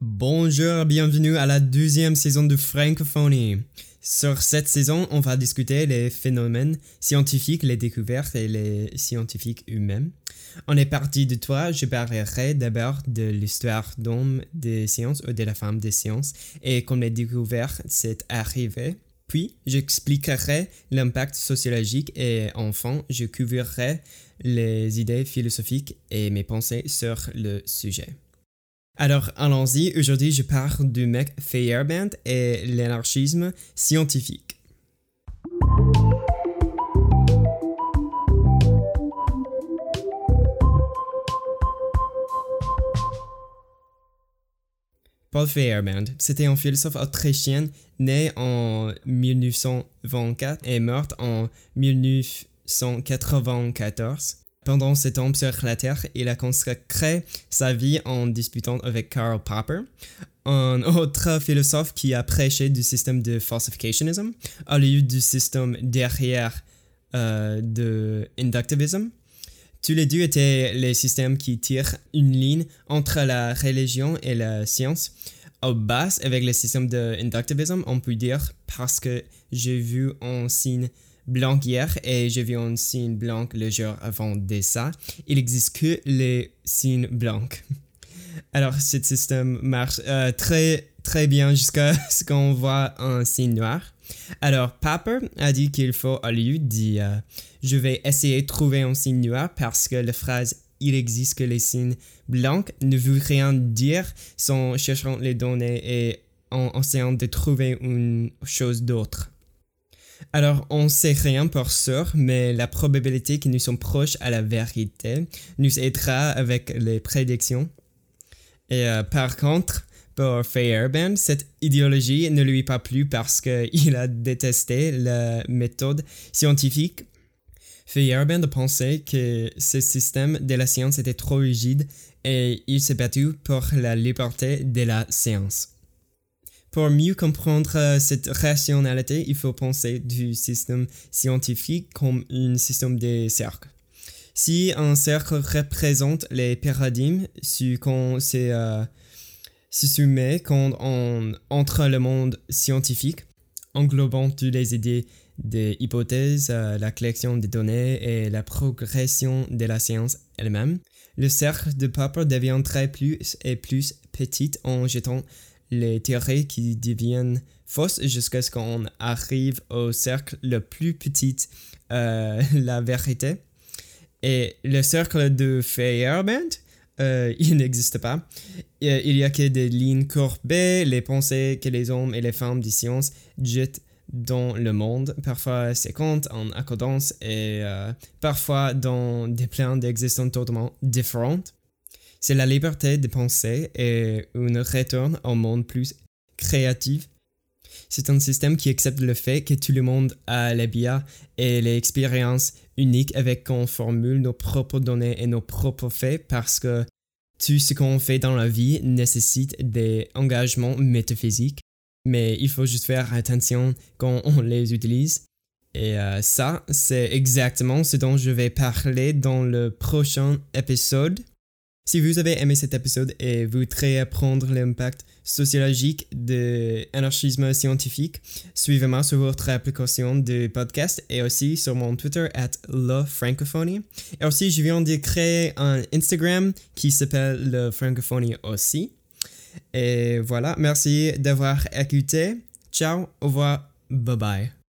Bonjour, bienvenue à la deuxième saison de Francophonie. Sur cette saison, on va discuter les phénomènes scientifiques, les découvertes et les scientifiques eux-mêmes. On est parti de toi, je parlerai d'abord de l'histoire d'homme des sciences ou de la femme des sciences et comment les découvertes s'est arrivé. Puis, j'expliquerai l'impact sociologique et enfin, je couvrirai les idées philosophiques et mes pensées sur le sujet. Alors, allons-y. Aujourd'hui, je parle du mec Feyerabend et l'anarchisme scientifique. Paul Feyerabend, c'était un philosophe autrichien né en 1924 et mort en 1994. Pendant cet temps sur la Terre, il a consacré sa vie en disputant avec Karl Popper, un autre philosophe qui a prêché du système de falsificationism au lieu du système derrière euh, de inductivism. Tous les deux étaient les systèmes qui tirent une ligne entre la religion et la science. Au bas, avec le système de inductivism, on peut dire parce que j'ai vu un signe blanc hier et j'ai vu un signe blanc le jour avant de ça. Il n'existe que les signes blancs. Alors, ce système marche euh, très, très bien jusqu'à ce qu'on voit un signe noir. Alors, Popper a dit qu'il faut, au lieu de dire je vais essayer de trouver un signe noir parce que la phrase il existe que les signes blancs ne veut rien dire sans cherchant les données et en essayant de trouver une chose d'autre. Alors, on sait rien pour sûr, mais la probabilité que nous sommes proches à la vérité nous aidera avec les prédictions. Et euh, par contre, pour Feyerabend, cette idéologie ne lui pas plu parce qu'il a détesté la méthode scientifique. Feyerabend pensait que ce système de la science était trop rigide et il s'est battu pour la liberté de la science. Pour mieux comprendre euh, cette rationalité, il faut penser du système scientifique comme un système de cercles. Si un cercle représente les paradigmes, ce qu'on se, euh, soumet quand on entre le monde scientifique, englobant toutes les idées des hypothèses, euh, la collection des données et la progression de la science elle-même, le cercle de Popper deviendrait plus et plus petit en jetant les théories qui deviennent fausses jusqu'à ce qu'on arrive au cercle le plus petit, euh, la vérité. Et le cercle de Feyerabend, euh, il n'existe pas. Il y a que des lignes courbées, les pensées que les hommes et les femmes des sciences jettent dans le monde, parfois séquentes en accordance et euh, parfois dans des plans d'existence totalement différents. C'est la liberté de penser et un retour au monde plus créatif. C'est un système qui accepte le fait que tout le monde a les biens et les expériences uniques avec qu'on formule nos propres données et nos propres faits parce que tout ce qu'on fait dans la vie nécessite des engagements métaphysiques, mais il faut juste faire attention quand on les utilise. Et euh, ça, c'est exactement ce dont je vais parler dans le prochain épisode. Si vous avez aimé cet épisode et voudrez apprendre l'impact sociologique de l'anarchisme scientifique, suivez-moi sur votre application de podcast et aussi sur mon Twitter at la francophonie. Et aussi, je viens de créer un Instagram qui s'appelle la francophonie aussi. Et voilà, merci d'avoir écouté. Ciao, au revoir, bye bye.